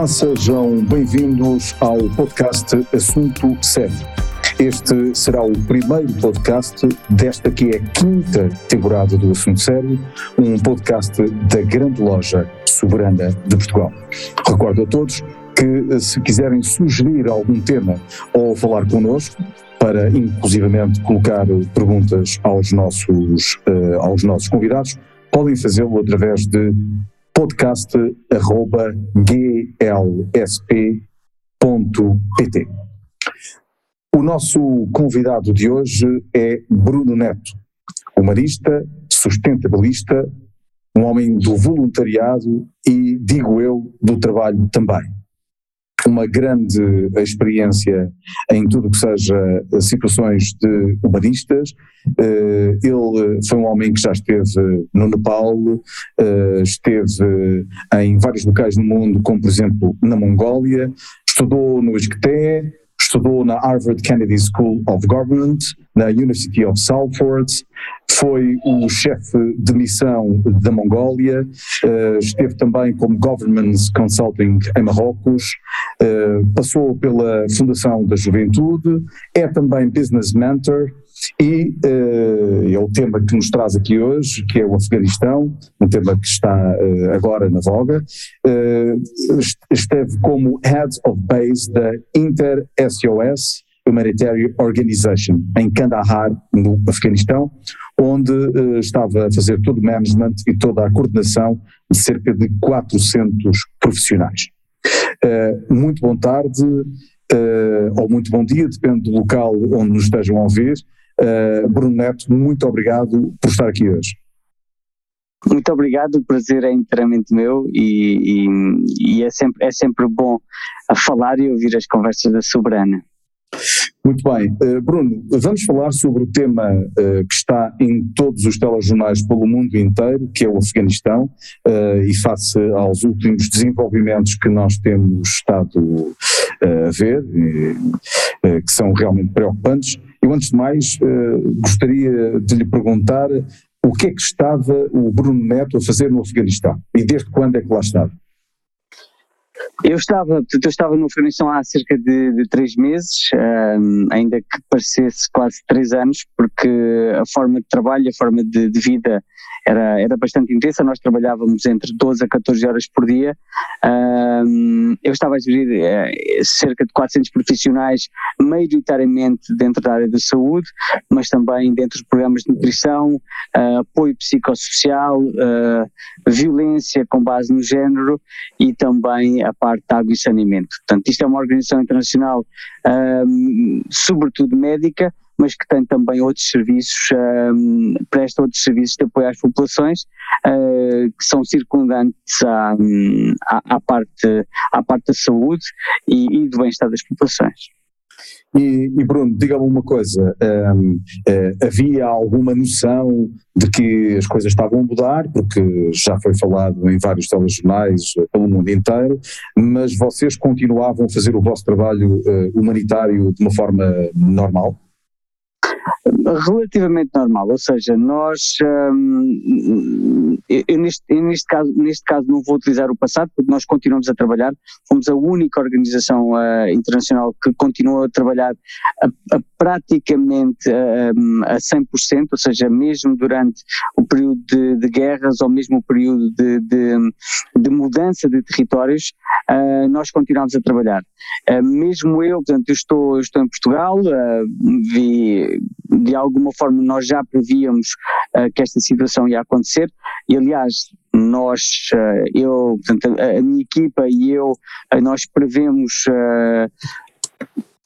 Olá, sejam bem-vindos ao podcast Assunto Sério. Este será o primeiro podcast desta que é a quinta temporada do Assunto Sério, um podcast da grande loja soberana de Portugal. Recordo a todos que se quiserem sugerir algum tema ou falar connosco, para inclusivamente colocar perguntas aos nossos, uh, aos nossos convidados, podem fazê-lo através de podcast.glsp.pt. O nosso convidado de hoje é Bruno Neto, humanista, sustentabilista, um homem do voluntariado e, digo eu, do trabalho também uma grande experiência em tudo que seja situações de humanistas. Eh, ele foi um homem que já esteve no Nepal, eh, esteve em vários locais no mundo, como por exemplo na Mongólia, estudou no Isqueté, estudou na Harvard Kennedy School of Government, na University of Salford, foi o chefe de missão da Mongólia, uh, esteve também como Governance Consulting em Marrocos, uh, passou pela Fundação da Juventude, é também Business Mentor, e uh, é o tema que nos traz aqui hoje, que é o Afeganistão, um tema que está uh, agora na voga. Uh, esteve como Head of Base da Inter-SOS Humanitarian Organization, em Kandahar, no Afeganistão, onde estava a fazer todo o management e toda a coordenação de cerca de 400 profissionais. muito bom tarde, ou muito bom dia, depende do local onde nos estejam a ouvir. Uh, Bruno Neto, muito obrigado por estar aqui hoje. Muito obrigado, o prazer é inteiramente meu e, e, e, é, sempre, é sempre bom a falar e ouvir as conversas da Soberana. Muito bem, uh, Bruno, vamos falar sobre o tema uh, que está em todos os telejornais pelo mundo inteiro, que é o Afeganistão, uh, e face aos últimos desenvolvimentos que nós temos estado a ver, que são realmente preocupantes. Eu, antes de mais, gostaria de lhe perguntar o que é que estava o Bruno Neto a fazer no Afeganistão e desde quando é que lá estava? Eu estava, eu estava no Afeganistão há cerca de, de três meses, um, ainda que parecesse quase três anos, porque a forma de trabalho, a forma de, de vida era, era bastante intensa, nós trabalhávamos entre 12 a 14 horas por dia. Um, eu estava a gerir é, cerca de 400 profissionais, maioritariamente dentro da área da saúde, mas também dentro dos programas de nutrição, uh, apoio psicossocial, uh, violência com base no género e também a parte de água e saneamento. Portanto, isto é uma organização internacional, um, sobretudo médica, mas que tem também outros serviços, um, presta outros serviços de apoio às populações uh, que são circundantes à, à, à, parte, à parte da saúde e, e do bem-estar das populações. E, e Bruno, diga-me uma coisa: um, eh, havia alguma noção de que as coisas estavam a mudar, porque já foi falado em vários telejornais pelo mundo inteiro, mas vocês continuavam a fazer o vosso trabalho uh, humanitário de uma forma normal? Relativamente normal, ou seja, nós, hum, eu neste, eu neste, caso, neste caso não vou utilizar o passado, porque nós continuamos a trabalhar, fomos a única organização uh, internacional que continua a trabalhar a, a praticamente uh, a 100%, ou seja, mesmo durante o período de, de guerras ou mesmo o período de, de, de mudança de territórios, uh, nós continuamos a trabalhar. mesmo eu, portanto, eu estou, eu estou em Portugal, vi de alguma forma nós já prevíamos uh, que esta situação ia acontecer. E aliás nós, uh, eu, portanto, a, a, minha equipa e eu, nós prevemos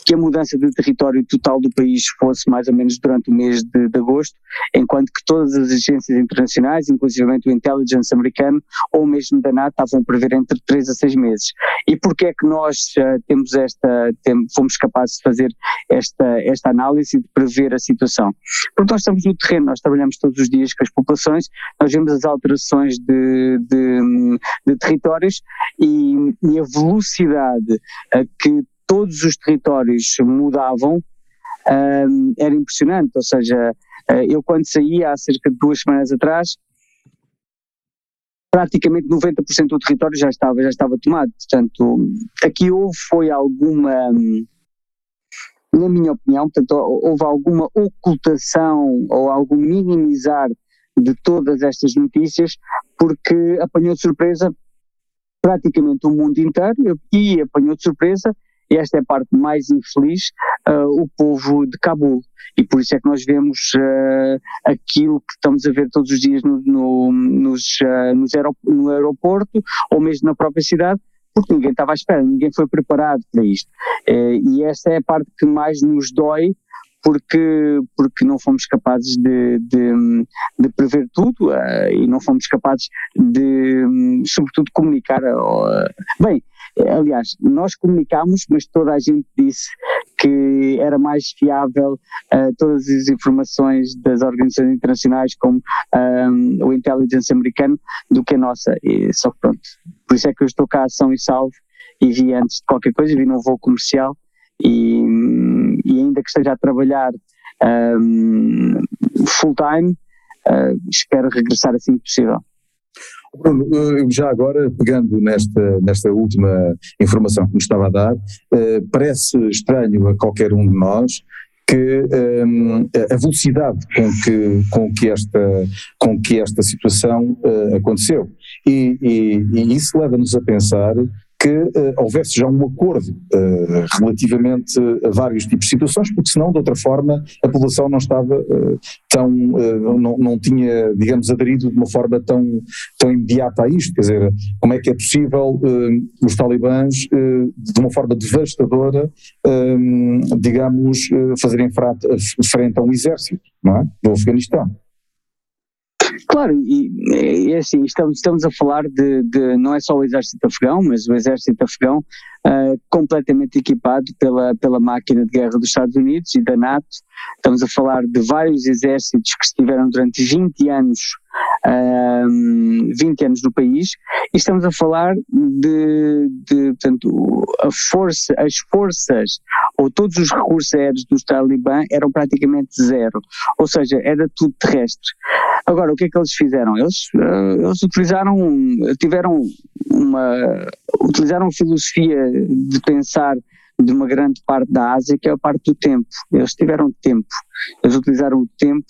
que a mudança de território total do país fosse mais ou menos durante o mês de, de agosto, enquanto que todas as agências internacionais, inclusive o intelligence americano ou mesmo da NATO, estavam a prever entre 3 a 6 meses. E porquê é que nós uh, temos esta, tem, fomos capazes de fazer esta, esta análise e de prever a situação? Porque nós estamos no terreno, nós trabalhamos todos os dias com as populações, nós vemos as alterações de, de, de territórios e, e, a velocidade a que todos os territórios mudavam, um, era impressionante. Ou seja, eh, eu quando saí há cerca de duas semanas atrás, praticamente 90% do território já estava, já estava tomado. Portanto, aqui houve foi alguma, na minha opinião, portanto, houve alguma ocultação ou algum minimizar de todas estas notícias, porque apanhou de surpresa praticamente o mundo inteiro e apanhou de surpresa e esta é a parte mais infeliz, uh, o povo de Cabul. E por isso é que nós vemos uh, aquilo que estamos a ver todos os dias no, no, nos, uh, nos aerop no aeroporto ou mesmo na própria cidade, porque ninguém estava à espera, ninguém foi preparado para isto. e esta é a parte que mais nos dói, porque, porque não fomos capazes de, de, de prever tudo uh, e não fomos capazes de, sobretudo, comunicar. Uh, bem, aliás, nós comunicámos, mas toda a gente disse que era mais fiável uh, todas as informações das organizações internacionais como o intelligence americano do que a nossa. E, só que pronto, por isso é que eu estou cá ação e salvo e vi antes de qualquer coisa, vi num voo comercial e, e ainda que esteja a trabalhar um, full time, uh, espero regressar assim que possível. Bruno, já agora, pegando nesta, nesta última informação que me estava a dar, uh, parece estranho a qualquer um de nós que um, a velocidade com que, com que, esta, com que esta situação uh, aconteceu. E, e, e isso leva-nos a pensar que uh, houvesse já um acordo uh, relativamente a vários tipos de situações, porque senão, de outra forma, a população não estava uh, tão, não, não tinha, digamos, aderido de uma forma tão, tão imediata a isto. Quer dizer, como é que é possível os talibãs, de uma forma devastadora, digamos, fazerem frente a um exército, não é? Afeganistão. Claro, e é assim, estamos, estamos a falar de, de, não é só o exército afegão, mas o exército afegão uh, completamente equipado pela, pela máquina de guerra dos Estados Unidos e da NATO. Estamos a falar de vários exércitos que estiveram durante 20 anos, uh, 20 anos no país, e estamos a falar de, de portanto, a força, as forças ou todos os recursos aéreos dos Talibã eram praticamente zero, ou seja, era tudo terrestre. Agora, o que é que eles fizeram? Eles, uh, eles utilizaram, tiveram uma, utilizaram filosofia de pensar de uma grande parte da Ásia, que é a parte do tempo. Eles tiveram tempo, eles utilizaram o tempo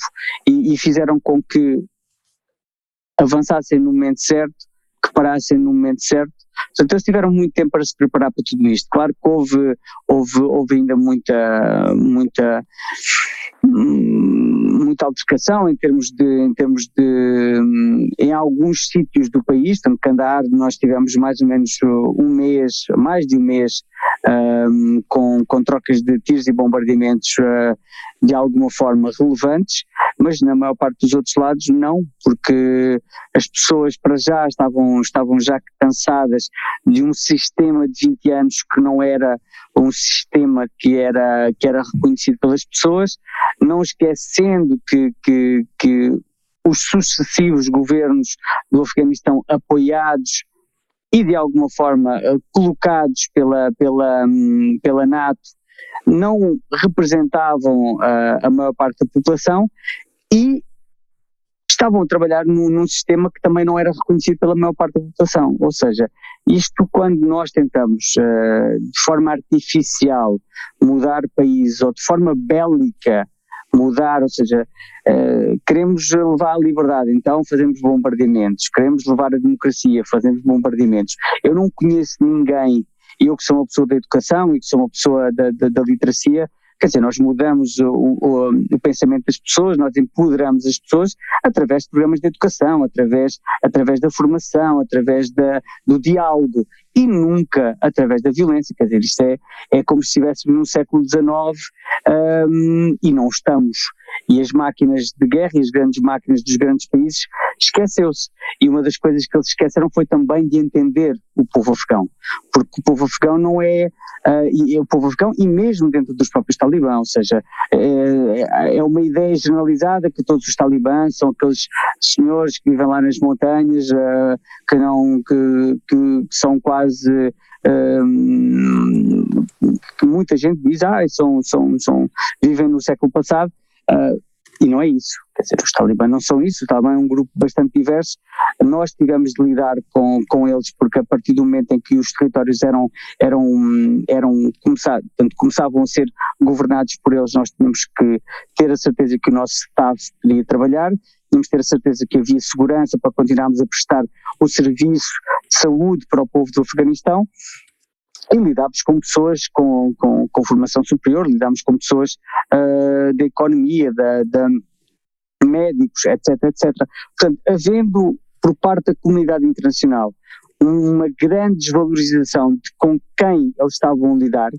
e, e fizeram com que avançassem no momento certo, que parassem no momento certo. Portanto, eles tiveram muito tempo para se preparar para tudo isto. Claro que houve, houve, houve ainda muita, muita muita altercação em termos de, em termos de, em alguns sítios do país, tanto Candar, nós tivemos mais ou menos um mês, mais de um mês, um, com, com trocas de tiros e bombardeamentos uh, de alguma forma relevantes, mas na maior parte dos outros lados não, porque as pessoas para já estavam, estavam já cansadas de um sistema de 20 anos que não era um sistema que era, que era reconhecido pelas pessoas, não esquecendo que, que, que os sucessivos governos do Afeganistão apoiados e de alguma forma eh, colocados pela, pela, hum, pela NATO não representavam a, eh, a maior parte da população e estavam a trabalhar num, num, sistema que também não era reconhecido pela maior parte da população. Ou seja, isto quando nós tentamos uh, de forma artificial mudar países ou de forma bélica mudar, ou seja, uh, queremos levar a liberdade, então fazemos bombardeamentos, queremos levar a democracia, fazemos bombardeamentos. Eu não conheço ninguém, eu que sou uma pessoa da educação e que sou uma pessoa da, da, da literacia, Quer dizer, nós mudamos o, o, o, pensamento das pessoas, nós empoderamos as pessoas através de programas de educação, através, através da formação, através da, do diálogo e nunca através da violência. Quer dizer, isto é, é como se estivéssemos no século XIX um, e não estamos. E as máquinas de guerra e as grandes máquinas dos grandes países esqueceu-se. E uma das coisas que eles esqueceram foi também de entender o povo afegão. Porque o povo afegão não é. Uh, e, o povo afegão, e mesmo dentro dos próprios talibãs, ou seja, é, é uma ideia generalizada que todos os talibãs são aqueles senhores que vivem lá nas montanhas, uh, que não. que, que, são quase. Uh, que muita gente diz, ah, são, são, são, vivem no século passado, Uh, e não é isso. Quer dizer, os talibãs não são isso, o talibã é um grupo bastante diverso. Nós tivemos de lidar com, com eles porque a partir do momento em que os territórios eram, eram, eram portanto, começavam a ser governados por eles, nós tínhamos que ter a certeza que o nosso Estado podia trabalhar, tínhamos que ter a certeza que havia segurança para continuarmos a prestar o serviço de saúde para o povo do Afeganistão e lidamos com pessoas com, com, com formação superior, lidamos com pessoas uh, da economia, da, da médicos, etc, etc. Portanto, havendo por parte da comunidade internacional uma grande desvalorização de com quem eles estavam a lidar,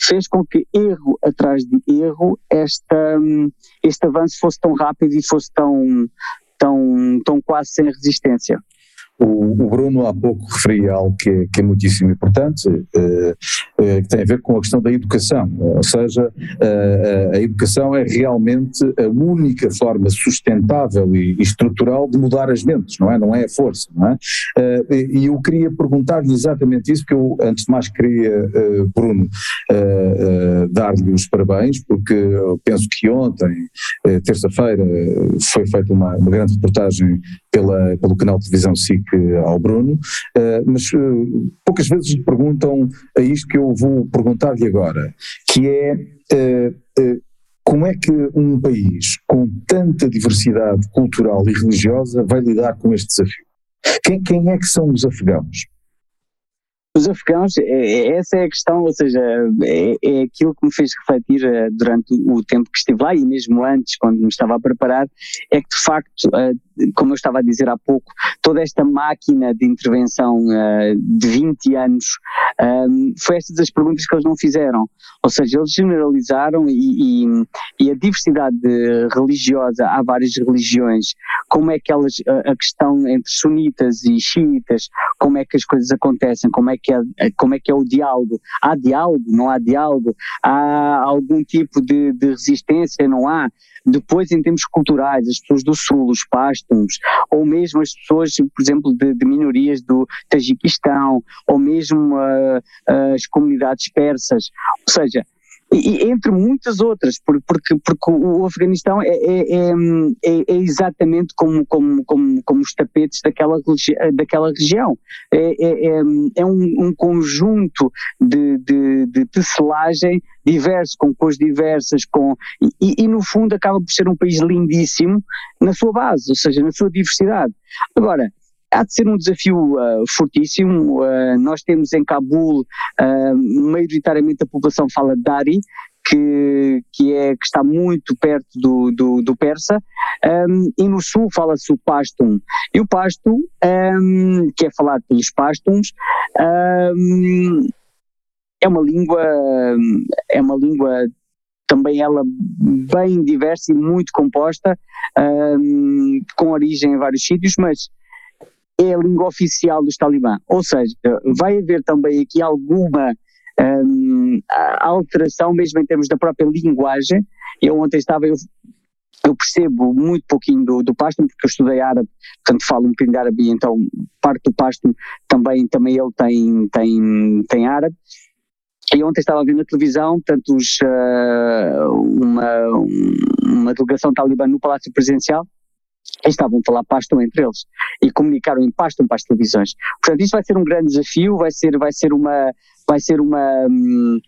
fez com que erro atrás de erro esta, este avanço fosse tão rápido e fosse tão, tão, tão quase sem resistência. O, o, Bruno há pouco referia algo que é, que é muitíssimo importante, uh, uh, que tem a ver com a questão da educação, ou seja, uh, a educação é realmente a única forma sustentável e, e, estrutural de mudar as mentes, não é? Não é a força, não é? e eu queria perguntar-lhe exatamente isso, porque eu antes de mais queria, Bruno, dar-lhe os parabéns, porque penso que ontem, terça-feira, foi feita uma, uma grande reportagem pela, pelo canal de televisão SIC ao Bruno, eh, mas eh, poucas vezes lhe perguntam a isto que eu vou perguntar-lhe agora, que é eh, como é que um país com tanta diversidade cultural e religiosa vai lidar com este desafio? Quem, quem é que são os afegãos? Os afegãos, é, é, essa é a questão, ou seja, é, é, aquilo que me fez refletir durante o tempo que estive lá e mesmo antes, quando me estava a preparar, é que de facto como eu estava a dizer há pouco, toda esta máquina de intervenção uh, de 20 anos, um, foi estas as perguntas que eles não fizeram. Ou seja, eles generalizaram e, e, e, a diversidade religiosa, há várias religiões, como é que elas, a, a questão entre sunitas e xiitas, como é que as coisas acontecem, como é que é, como é, que é o diálogo. Há diálogo, não há diálogo? Há algum tipo de, de resistência, não há? Depois, em termos culturais, as pessoas do Sul, os ou mesmo as pessoas, por exemplo, de, de minorias do Tajiquistão, ou mesmo uh, as comunidades persas. Ou seja, e, entre muitas outras, porque, porque o Afeganistão é, é, é, é, é exatamente como, como, como, como os tapetes daquela, daquela região. É, é, é, é um, um, conjunto de, de, de tecelagem diverso, com cores diversas, com, e, e no fundo acaba por ser um país lindíssimo na sua base, ou seja, na sua diversidade. Agora, há de ser um desafio uh, fortíssimo. Uh, nós temos em Cabul, uh, maioritariamente a população fala Dari, que, que, é, que está muito perto do, do, do persa, um, e no sul fala-se o Pashtun. E o Pashtun, um, que é falado pelos Pashtuns, um, é uma língua, é uma língua também ela bem diversa e muito composta, com origem em vários sítios, mas é a língua oficial dos talibã. Ou seja, vai haver também aqui alguma um, alteração, mesmo em termos da própria linguagem. Eu ontem estava, eu, eu percebo muito pouquinho do, do Pashtun, porque eu estudei árabe, portanto falo um bocadinho de árabe, então parte do Pashtun também, também ele tem, tem, tem árabe. E ontem estava a ver na televisão, portanto, os, uh, uma, uma delegação talibã no Palácio Presidencial, estavam a falar pastam entre eles e comunicaram em pastam para as televisões. Portanto, isso vai ser um grande desafio, vai ser, vai ser uma, vai ser uma, hum,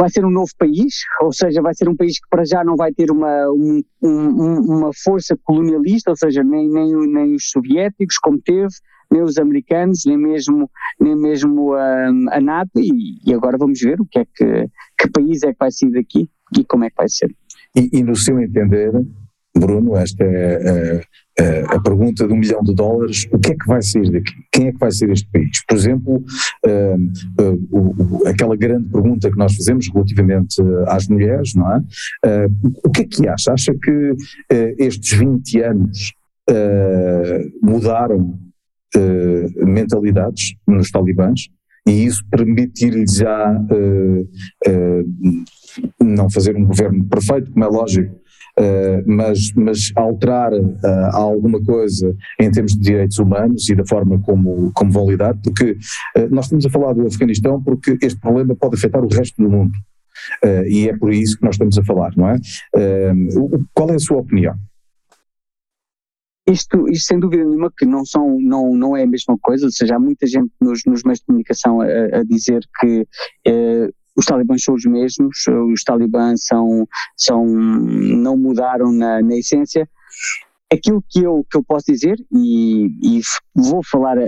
vai ser um novo país, ou seja, vai ser um país que para já não vai ter uma, um, um, uma força colonialista, ou seja, nem, nem, nem os soviéticos como teve, nem os americanos, nem mesmo, nem mesmo a, a NATO, e, e, agora vamos ver o que é que, que país é que vai sair daqui e como é que vai ser. E, e no seu entender, Bruno, esta é a, a, pergunta de um milhão de dólares, o que é que vai sair daqui? Quem é que vai ser este país? Por exemplo, uh, uh, uh, aquela grande pergunta que nós fazemos relativamente às mulheres, não é? o que é que acha? Acha que estes 20 anos mudaram mentalidades nos talibãs? E isso permitir-lhes já não fazer um governo perfeito, como é lógico, Uh, mas, mas alterar uh, alguma coisa em termos de direitos humanos e da forma como, como vão lidar, porque uh, nós estamos a falar do Afeganistão porque este problema pode afetar o resto do mundo. e é por isso que nós estamos a falar, não é? qual é a sua opinião? Isto, isto, sem dúvida nenhuma que não são não não é a mesma coisa ou seja há muita gente nos, nos meios de comunicação a, a dizer que eh, os talibãs são os mesmos, os talibãs são, são, não mudaram na, na essência. Aquilo que eu, que eu posso dizer, e, e vou falar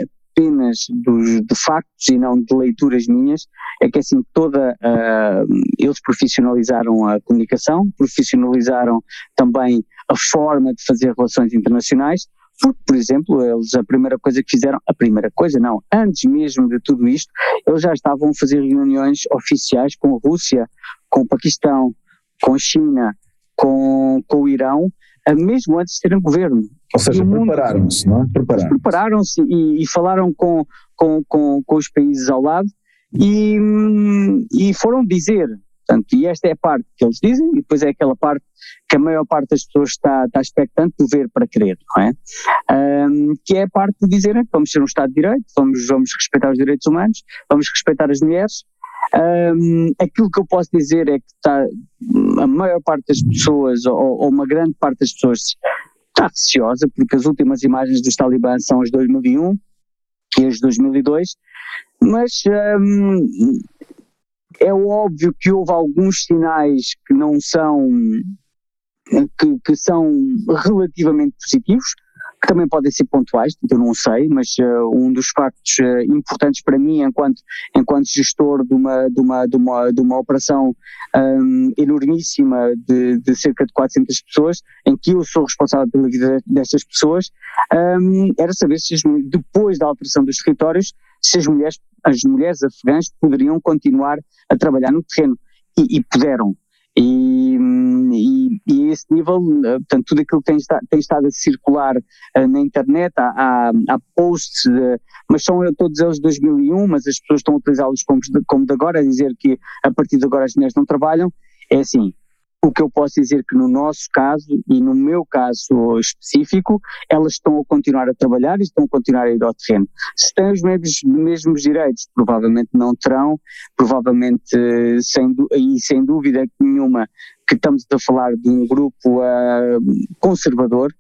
apenas dos, de factos e não de leituras minhas, é que assim toda uh, eles profissionalizaram a comunicação, profissionalizaram também a forma de fazer relações internacionais, porque, por exemplo, eles a primeira coisa que fizeram, a primeira coisa não, antes mesmo de tudo isto, eles já estavam a fazer reuniões oficiais com a Rússia, com o Paquistão, com a China, com, com o Irão, mesmo antes de terem governo. Ou seja, prepararam-se, não é? Prepararam-se. Prepararam-se e, e, falaram com, com, com, com os países ao lado e, e foram dizer Portanto, e esta é a parte que eles dizem, e depois é aquela parte que a maior parte das pessoas está, está expectante de ver para crer, não é? Um, que é a parte de dizerem que vamos ser um Estado de Direito, vamos, vamos respeitar os direitos humanos, vamos respeitar as mulheres. Um, aquilo que eu posso dizer é que está, a maior parte das pessoas, ou, ou uma grande parte das pessoas, está receosa, porque as últimas imagens dos talibãs são as de 2001 e as de 2002, mas um, é óbvio que houve alguns sinais que não são, que, que são relativamente positivos, que também podem ser pontuais, eu não sei, mas uh, um dos factos uh, importantes para mim enquanto, enquanto gestor de uma, de uma, de uma, de uma operação um, enormíssima de, de, cerca de 400 pessoas, em que eu sou responsável pela vida destas pessoas, um, era saber se depois da alteração dos territórios, se as mulheres, as mulheres afegãs poderiam continuar a trabalhar no terreno. E, e puderam. E, e, e, esse nível, eh, portanto, tudo aquilo que tem, está, tem estado a circular uh, na internet, há, há, há posts, de, mas são todos eles de 2001, mas as pessoas estão a utilizá-los como, como de agora, a dizer que a partir de agora as mulheres não trabalham. É assim, o que eu posso dizer que no nosso caso e no meu caso específico, elas estão a continuar a trabalhar e estão a continuar a ir ao terreno. Se têm os mesmos, mesmos direitos, provavelmente não terão, provavelmente sem, e sem dúvida nenhuma que estamos a falar de um grupo uh, conservador,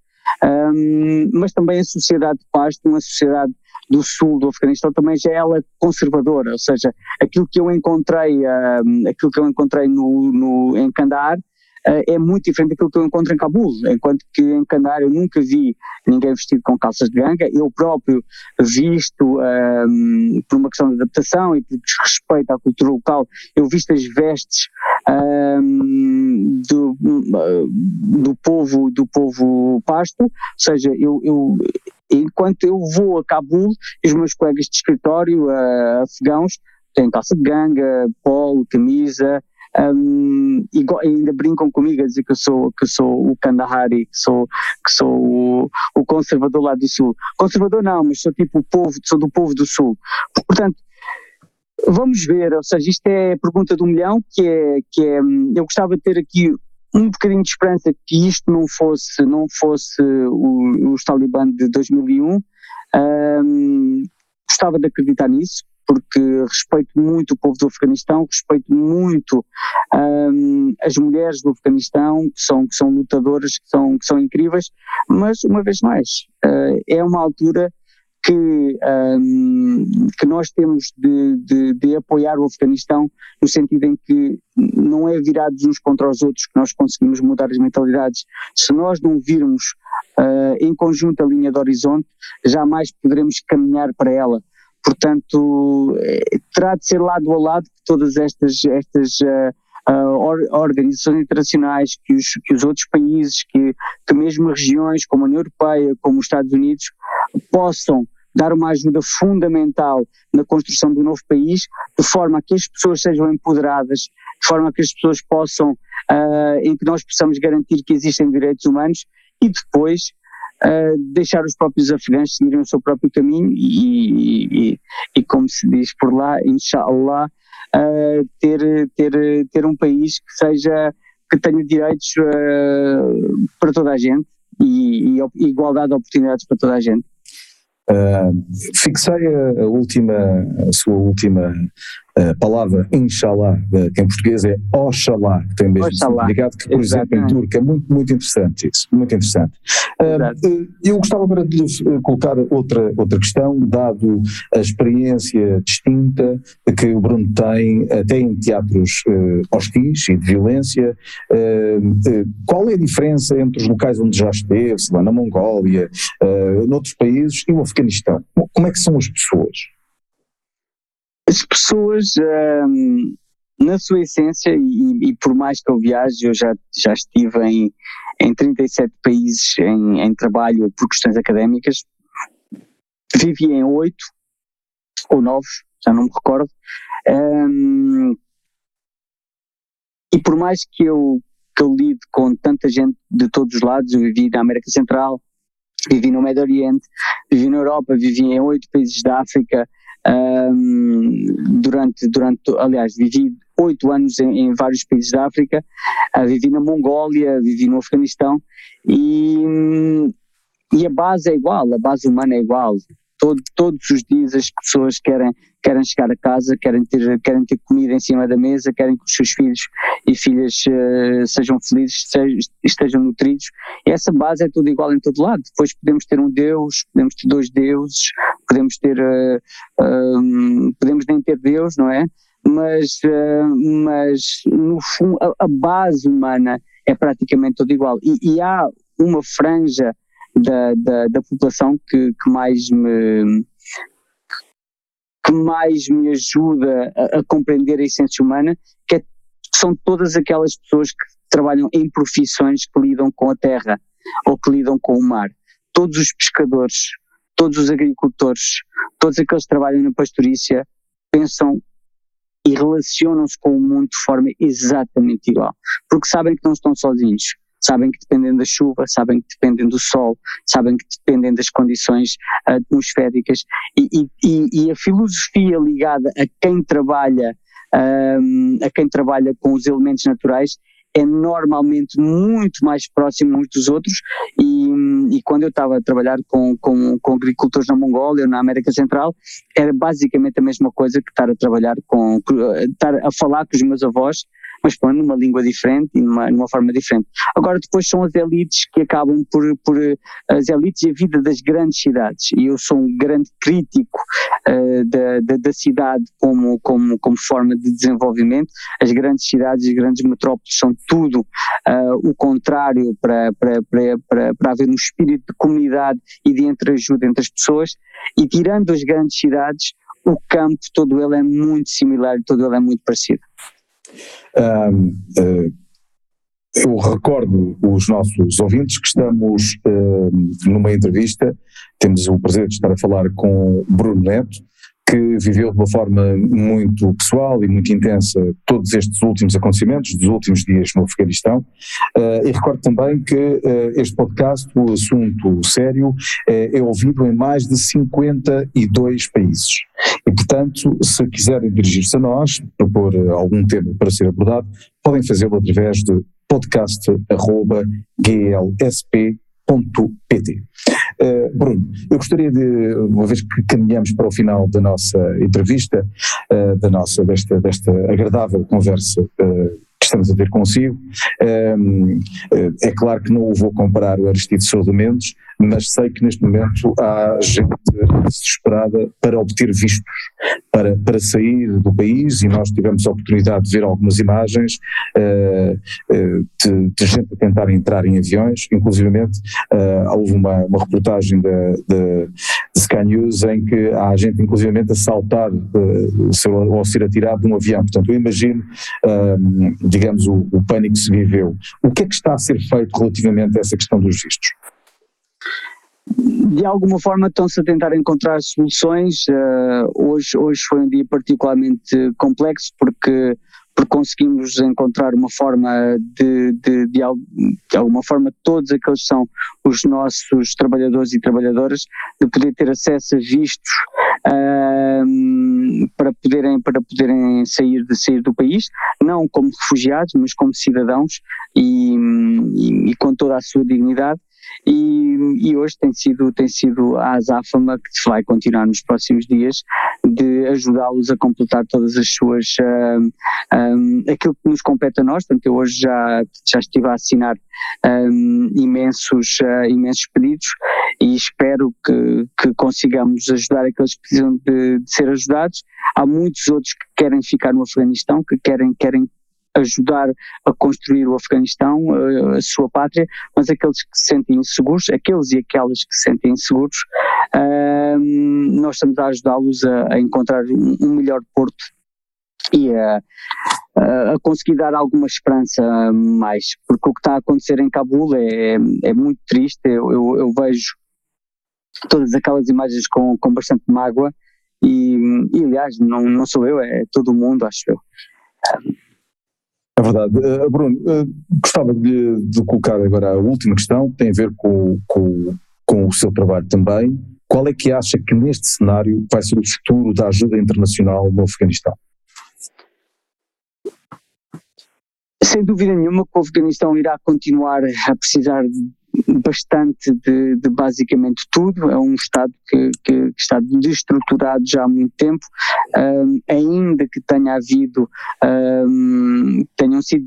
um, mas também a sociedade de paz, uma sociedade do sul do Afeganistão também já é ela conservadora, ou seja, aquilo que eu encontrei, uh, aquilo que eu encontrei no, no, em Kandahar é muito diferente daquilo que eu encontro em Cabul, enquanto que em Kandahar eu nunca vi ninguém vestido com calças de ganga, eu próprio visto uh, por uma questão de adaptação e por desrespeito à cultura local, eu visto as vestes do, do povo do povo pasto, ou seja, eu, eu enquanto eu vou a Cabul, os meus colegas de escritório uh, afegãos têm calça de ganga, polo, camisa, um, e ainda brincam comigo a dizer que eu sou, que eu sou o Kandahari, que sou, que sou o, o conservador lá do sul. Conservador não, mas sou tipo o povo, sou do povo do sul. Portanto, vamos ver, ou seja, isto é a pergunta do milhão, que é, que é, eu gostava de ter aqui um bocadinho de esperança que isto não fosse, não fosse o, os Talibã de 2001. Um, gostava de acreditar nisso, porque respeito muito o povo do Afeganistão, respeito muito um, as mulheres do Afeganistão, que são, que são lutadoras, que são, que são incríveis, mas uma vez mais, uh, é uma altura que, um, que nós temos de, de, de, apoiar o Afeganistão no sentido em que não é virados uns contra os outros que nós conseguimos mudar as mentalidades. Se nós não virmos uh, em conjunto a linha de horizonte, jamais poderemos caminhar para ela. Portanto, eh, terá de ser lado a lado que todas estas, estas uh, uh, organizações internacionais, que os, que os outros países, que, que mesmo regiões como a União Europeia, como os Estados Unidos, possam dar uma ajuda fundamental na construção do novo país, de forma a que as pessoas sejam empoderadas, de forma a que as pessoas possam, uh, em que nós possamos garantir que existem direitos humanos e depois uh, deixar os próprios afegãos seguirem o seu próprio caminho e, e, e como se diz por lá, inshallah, uh, ter, ter, ter um país que seja, que tenha direitos para toda a gente e, e igualdade de oportunidades para toda a gente. Uh, fixei a, a, última, a sua última uh, palavra, inshallah, uh, que em português é Oxalá, que tem mesmo Oxalá. significado que, por Exatamente. exemplo, em turco é muito, muito interessante isso, muito interessante. Uh, eu gostava agora de lhe colocar outra, outra questão, dado a experiência distinta que o Bruno tem, até em teatros hostis e de violência, qual é a diferença entre os locais onde já esteve, lá na Mongólia, uh, noutros países, e o Afeganistão? Como é que são as pessoas? As pessoas, um, na sua essência, e, e, por mais que eu viaje, eu já, já estive em, em 37 países em, em trabalho por questões académicas, vivi em oito ou nove, já não me recordo. Um, e por mais que eu, que eu lide com tanta gente de todos os lados, eu vivi na América Central, vivi no Médio Oriente, vivi na Europa, vivi em oito países da África, um, durante, durante, aliás, vivi oito anos em, em, vários países da África, uh, vivi na Mongólia, vivi no Afeganistão e, e a base é igual, a base humana é igual. Todo, todos os dias as pessoas querem, querem chegar a casa, querem ter, querem ter comida em cima da mesa, querem que os seus filhos e filhas uh, sejam felizes, sejam, estejam nutridos. E essa base é tudo igual em todo lado. Depois podemos ter um Deus, podemos ter dois deuses, podemos ter, uh, uh, podemos nem ter Deus, não é? Mas, mas no fundo, a, a, base humana é praticamente tudo igual. E, e há uma franja da, da, da população que, que mais me que mais me ajuda a, a, compreender a essência humana, que é, são todas aquelas pessoas que trabalham em profissões que lidam com a terra ou que lidam com o mar. Todos os pescadores, todos os agricultores, todos aqueles que trabalham na pastorícia pensam e relacionam-se com o mundo de forma exatamente igual, porque sabem que não estão sozinhos, sabem que dependem da chuva, sabem que dependem do sol, sabem que dependem das condições atmosféricas. E, e, e a filosofia ligada a quem trabalha um, a quem trabalha com os elementos naturais é normalmente muito mais próximo uns dos outros e, e quando eu estava a trabalhar com, com, com, agricultores na Mongólia ou na América Central era basicamente a mesma coisa que estar a trabalhar com, estar a falar com os meus avós mas pô, numa língua diferente e numa, numa forma diferente. Agora depois são as elites que acabam por, por as elites e a vida das grandes cidades e eu sou um grande crítico uh, da, da, da, cidade como, como, como forma de desenvolvimento. As grandes cidades, as grandes metrópoles são tudo uh, o contrário para, para, para, para, para haver um espírito de comunidade e de entreajuda entre as pessoas e tirando as grandes cidades o campo todo ele é muito similar todo ele é muito parecido. Uh, eu recordo os nossos ouvintes que estamos numa entrevista, temos o prazer de estar a falar com Bruno Neto, que viveu de uma forma muito pessoal e muito intensa todos estes últimos acontecimentos, dos últimos dias no Afeganistão. Uh, e recordo também que uh, este podcast, o assunto sério, é ouvido em mais de 52 países. E, portanto, se quiserem dirigir-se a nós, propor algum tema para ser abordado, podem fazê-lo através de podcast.glsp.com pt. Uh, Bruno, eu gostaria de, uma vez que caminhamos para o final da nossa entrevista, uh, da nossa, desta, desta agradável conversa uh, que estamos a ter consigo, é claro que não o vou comparar o Aristides Sousa Mendes, mas sei que neste momento há gente desesperada para obter vistos, para, para sair do país e nós tivemos a oportunidade de ver algumas imagens uh, de, de, gente a tentar entrar em aviões, inclusivamente uh, houve uma, uma reportagem da Sky News em que há gente inclusivamente a saltar uh, ou ser atirado de um avião, portanto eu imagino, digamos, o, o pânico que se viveu. O que é que está a ser feito relativamente a essa questão dos vistos? De alguma forma estão-se a tentar encontrar soluções. Uh, hoje, hoje foi um dia particularmente complexo porque, porque conseguimos encontrar uma forma de, de, de, de, alguma forma, todos aqueles que são os nossos trabalhadores e trabalhadoras, de poder ter acesso a vistos uh, para, poderem, para poderem sair, de, sair do país, não como refugiados, mas como cidadãos e, e, e com toda a sua dignidade e, e, hoje tem sido, tem sido a azáfama que vai continuar nos próximos dias de ajudá-los a completar todas as suas, um, aquilo que nos compete a nós, portanto eu hoje já, já estive a assinar um, imensos, uh, imensos pedidos e espero que, que consigamos ajudar aqueles que precisam de, de ser ajudados. Há muitos outros que querem ficar no Afeganistão, que querem, querem ajudar a construir o Afeganistão, a, a sua pátria, mas aqueles que se sentem inseguros, aqueles e aquelas que se sentem inseguros, uh, nós estamos a ajudá-los a, encontrar um, um, melhor porto e a, a, conseguir dar alguma esperança mais, porque o que está a acontecer em Cabul é, é muito triste, eu, eu, eu vejo todas aquelas imagens com, com bastante mágoa e, e aliás não, não sou eu, é todo o mundo, acho eu. É verdade. Uh, Bruno, uh, gostava de, de, colocar agora a última questão, que tem a ver com, com, com o seu trabalho também. Qual é que acha que neste cenário vai ser o futuro da ajuda internacional no Afeganistão? Sem dúvida nenhuma que o Afeganistão irá continuar a precisar de bastante de, de, basicamente tudo. É um Estado que, que, que, está destruturado já há muito tempo, um, ainda que tenha havido, um, tenham sido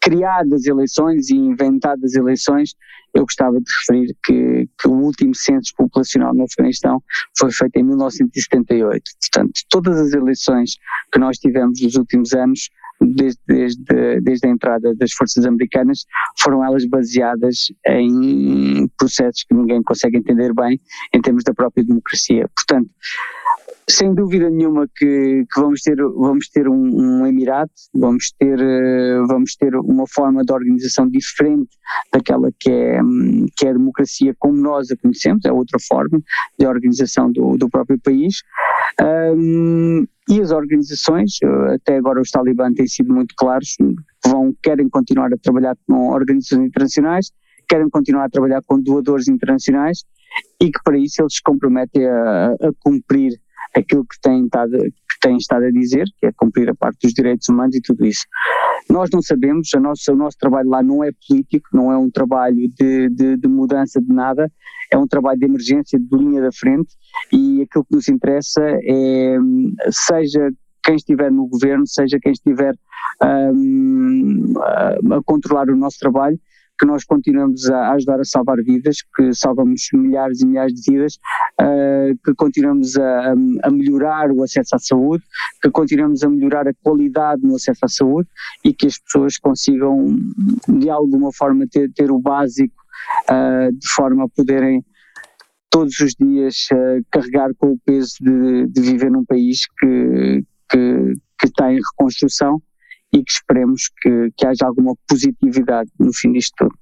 criadas eleições e inventadas eleições, eu gostava de referir que, que, o último censo populacional no Afeganistão foi feito em 1978. Portanto, todas as eleições que nós tivemos nos últimos anos desde, desde, desde a entrada das forças americanas, foram elas baseadas em processos que ninguém consegue entender bem em termos da própria democracia. Portanto, sem dúvida nenhuma que, que, vamos ter, vamos ter um, um Emirato, vamos ter, vamos ter uma forma de organização diferente daquela que é, que é a democracia como nós a conhecemos, é outra forma de organização do, do próprio país. Um, e as organizações, até agora os talibãs têm sido muito claros, vão, querem continuar a trabalhar com organizações internacionais, querem continuar a trabalhar com doadores internacionais e que para isso eles se comprometem a, a cumprir aquilo que têm, estado, que têm estado a dizer, que é cumprir a parte dos direitos humanos e tudo isso. Nós não sabemos, a nossa, o nosso trabalho lá não é político, não é um trabalho de, de, de mudança de nada, é um trabalho de emergência, de linha da frente, e aquilo que nos interessa é, seja quem estiver no governo, seja quem estiver um, a controlar o nosso trabalho, que nós continuamos a ajudar a salvar vidas, que salvamos milhares e milhares de vidas, uh, que continuamos a, a, melhorar o acesso à saúde, que continuamos a melhorar a qualidade no acesso à saúde e que as pessoas consigam de alguma forma ter, ter o básico uh, de forma a poderem todos os dias uh, carregar com o peso de, de viver num país que, que, que está em reconstrução e que esperemos que, que haja alguma positividade no fim disto tudo.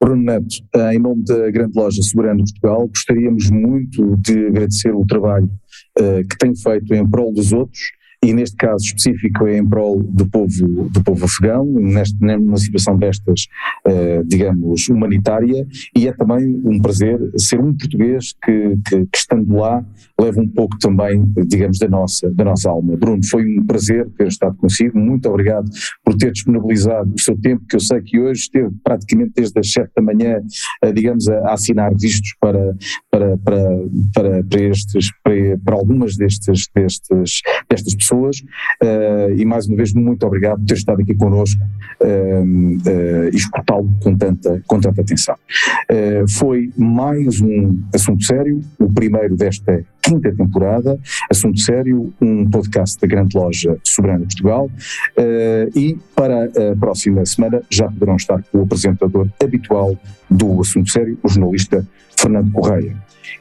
Bruno Neto, eh, em nome da grande loja Soberano de Portugal, gostaríamos muito de agradecer o trabalho uh, que tem feito em prol dos outros e neste caso específico é em prol do povo, do povo afegão, neste, numa situação destas, eh, digamos, humanitária, e é também um prazer ser um português que, que, que, estando lá leva um pouco também, digamos, da nossa, da nossa alma. Bruno, foi um prazer ter estado consigo, muito obrigado por ter disponibilizado o seu tempo, que eu sei que hoje esteve praticamente desde as 7 da manhã, digamos, a, a assinar vistos para, para, para, para, para estes, para, para algumas destes, destes, destas pessoas pessoas uh, e mais uma vez muito obrigado por ter estado aqui connosco uh, e escutá-lo com tanta, com tanta atenção. foi mais um assunto sério, o primeiro desta quinta temporada, Assunto Sério, um podcast da Grande Loja Soberana de Portugal e para a próxima semana já poderão estar com o apresentador habitual do Assunto Sério, o jornalista Fernando Correia.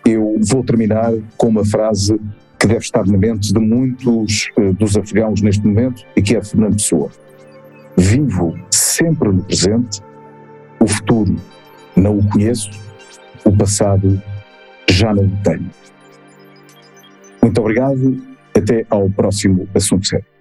Eu vou terminar com uma frase que deve estar na mente de muitos uh, dos afegãos neste momento e que é Fernando Pessoa. Vivo sempre no presente, o futuro não o conheço, o passado já não o tenho. Muito obrigado, até ao próximo assunto sério.